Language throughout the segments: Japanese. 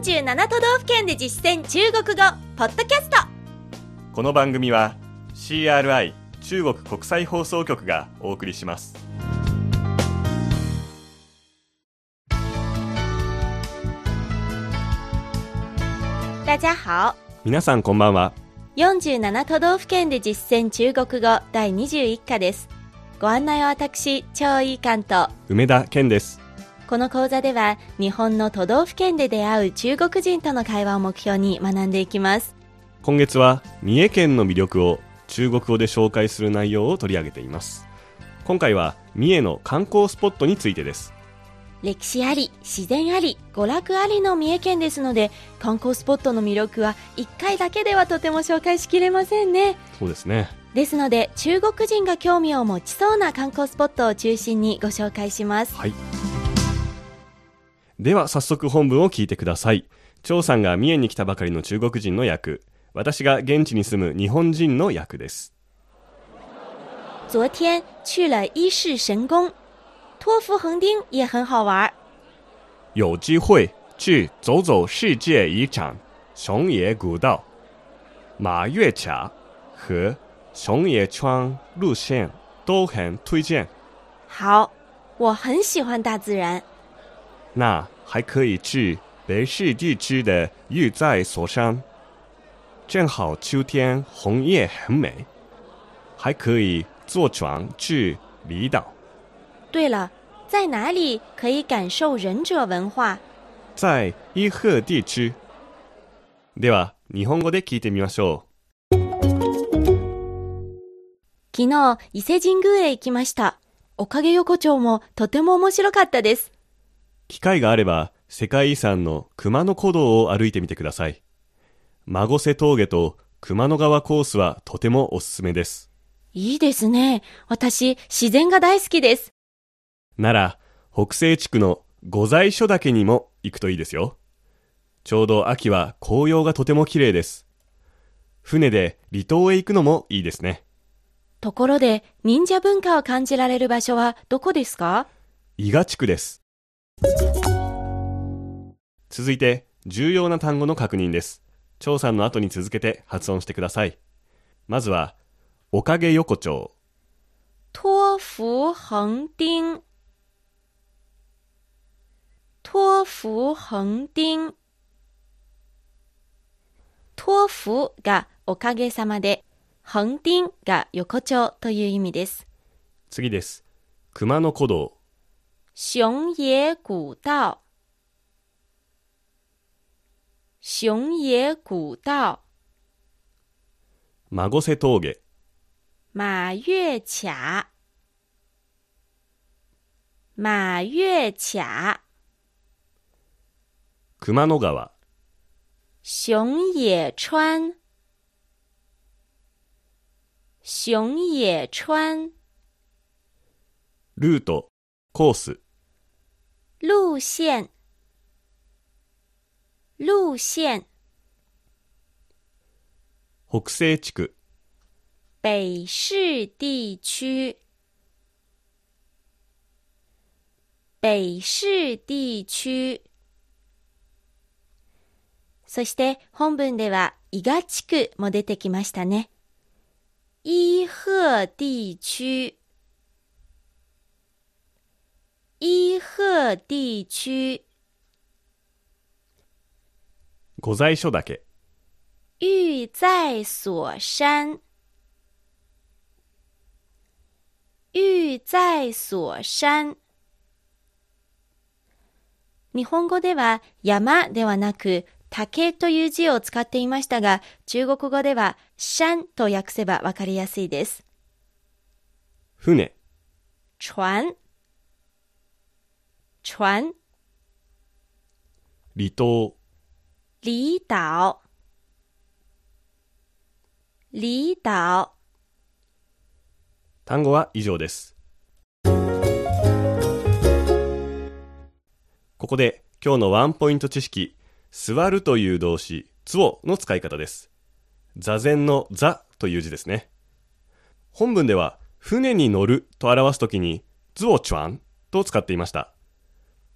47都道府県で実践中国語ポッドキャスト。この番組は CRI 中国国際放送局がお送りします。大家好。皆さんこんばんは。47都道府県で実践中国語第21課です。ご案内は私超いい関東梅田健ですこの講座では日本の都道府県で出会う中国人との会話を目標に学んでいきます。今月は三重県の魅力を中国語で紹介する内容を取り上げています。今回は三重の観光スポットについてです。歴史あり自然あり娯楽ありの三重県ですので観光スポットの魅力は1回だけではとても紹介しきれませんね。そうですね。ですので中国人が興味を持ちそうな観光スポットを中心にご紹介します。はいでは早速本文を聞いてください。張さんが三重に来たばかりの中国人の役。私が現地に住む日本人の役です。昨天去了伊势神宫。托福横丁也很好玩。有机会去走走世界遗产。熊野古道、马月卡和熊野川路线。都很推荐。好我很喜欢大自然那还可以去北市地区的玉寨所山，正好秋天红叶很美，还可以坐船去离岛。对了在哪里可以感受忍者文化？在伊贺地区。では日本語で聞いてみましょ昨日伊勢神宮へ行きましたおかげ横丁もとても面白かったですう。機会があれば世界遺産の熊野古道を歩いてみてください。孫瀬峠と熊野川コースはとてもおすすめです。いいですね私自然が大好きですなら、北西地区の御在所岳にも行くといいですよ。ちょうど秋は紅葉がとても綺麗です。船で離島へ行くのもいいですね。ところで忍者文化を感じられる場所はどこですか？伊賀地区です。続いて、重要な単語の確認です。張さんの後に続けて発音してください。まずは、おかげ横丁、托福横丁托福横丁托福がおかげさまで横丁が横丁という意味です次です。熊野古道、熊野古道熊野古道孫瀬峠、马月卡马月卡熊野川、熊野川熊野川ルート、コース、 路线。路线。北西地区、北市地区。北市地区。そして本文では伊賀地区も出てきましたね。伊贺地区伊贺地区。御在所岳、玉在所山。玉在所山。日本語では山ではなく竹という字を使っていましたが、中国語では山と訳せばわかりやすいです。船、船船離島、離島離島単語は以上です。ここで今日のワンポイント知識、座るという動詞、つをの使い方です。座禅の座という字ですね。本文では船に乗ると表すときに、ズオチュアンと使っていました。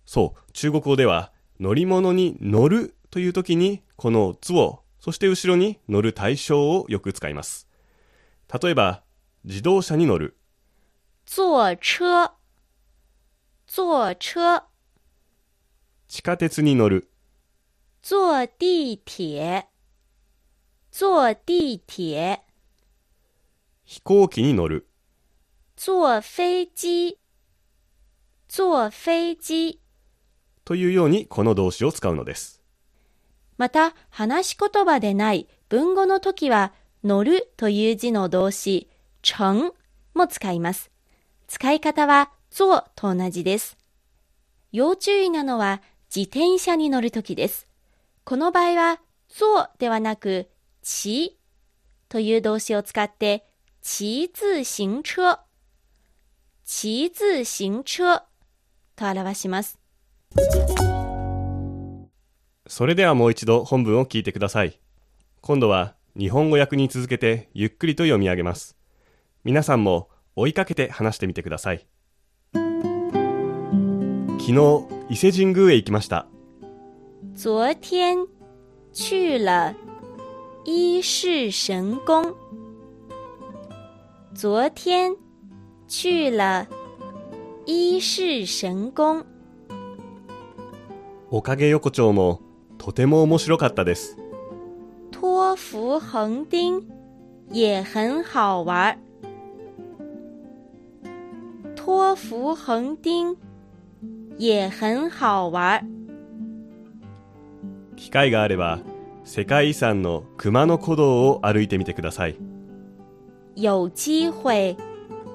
そう、中国語では乗り物に乗るという時に、このつを、そして後ろに乗る対象をよく使います。例えば、自動車に乗る、坐车，坐车，地下鉄に乗る、坐地铁，坐地铁，飛行機に乗る、坐飞机，坐飞机。というようにこの動詞を使うのです。また、話し言葉でない文語の時は、乗るという字の動詞、乘も使います。使い方は、坐と同じです。要注意なのは、自転車に乗る時です。この場合は、坐ではなく、騎という動詞を使って、騎自行車、騎自行車と表します。それではもう一度本文を聞いてください。今度は日本語訳に続けてゆっくりと読み上げます。皆さんも追いかけて話してみてください。昨日、伊勢神宮へ行きました。昨天去了伊势神宫。昨天去了伊勢神宮。おかげ横丁もとても面白かったです。托福横丁也很好玩。托福横丁也很好玩。機会があれば世界遺産の熊野古道を歩いてみてください。有机会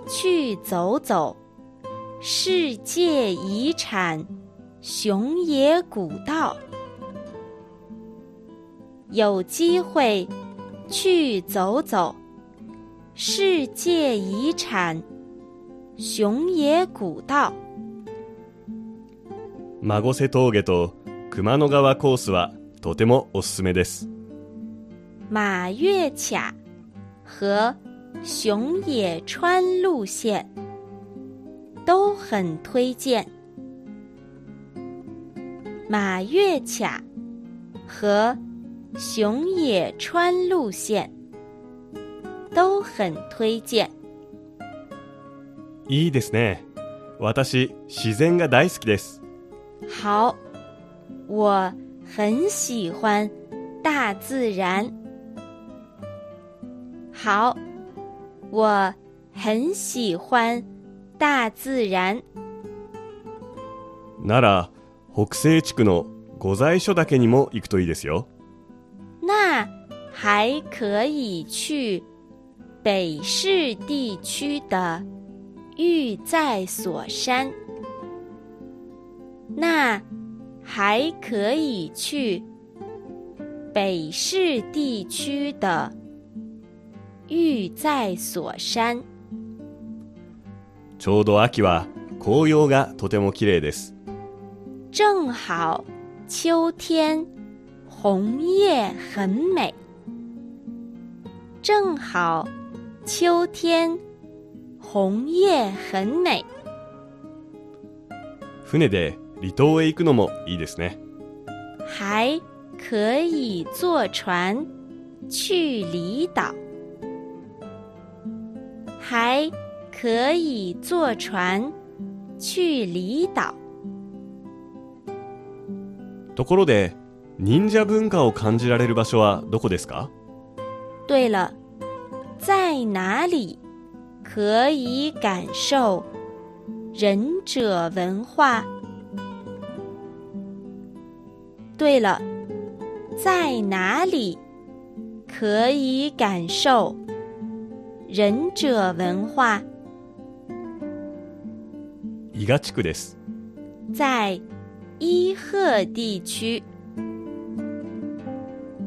去走走世界遗产熊野古道。有机会去走走世界遗产熊野古道。孫瀬峠と熊野川コースはとてもおすすめです。马月卡和熊野川路线都很推荐。 马月卡和熊野川路线都很推荐。いいですね。私、自然が大好きです。好，我很喜欢大自然。好，我很喜欢大自然。なら、北西地区の御在所岳にも行くといいですよ。那还可以去北市地区的玉在所山。那还可以去北市地区的玉在所山。ちょうど秋は紅葉がとても綺麗です。正好秋天红叶很美。正好秋天红叶很美。船で離島へ行くのもいいですね。还可以坐船去离岛。还可以坐船去离岛。ところで、忍者文化を感じられる場所はどこですか？对了，在哪里可以感受？忍者文化？对了，在哪里可以感受？忍者文化？伊賀地区です。在伊贺地区，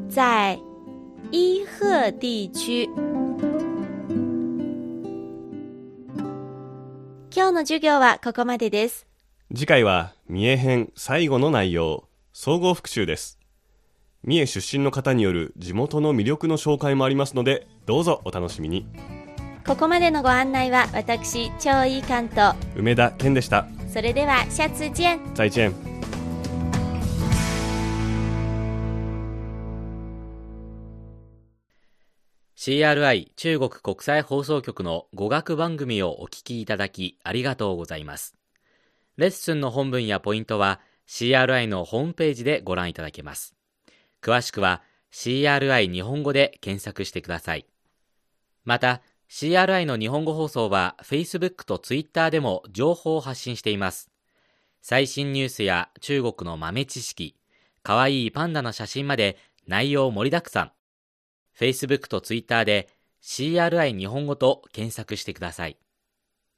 在伊贺地区。今日の授業はここまでです。次回は三重編最後の内容、総合復習です。三重出身の方による地元の魅力の紹介もありますので、どうぞお楽しみに。ここまでのご案内は私、超いい関と、梅田健でした。それでは、下次見。再见。CRI 中国国際放送局の語学番組をお聞きいただきありがとうございます。レッスンの本文やポイントは CRI のホームページでご覧いただけます。詳しくは CRI 日本語で検索してください。また、CRI の日本語放送は Facebook と Twitter でも情報を発信しています。最新ニュースや中国の豆知識、かわいいパンダの写真まで内容盛りだくさん。Facebook と Twitter で CRI 日本語と検索してください。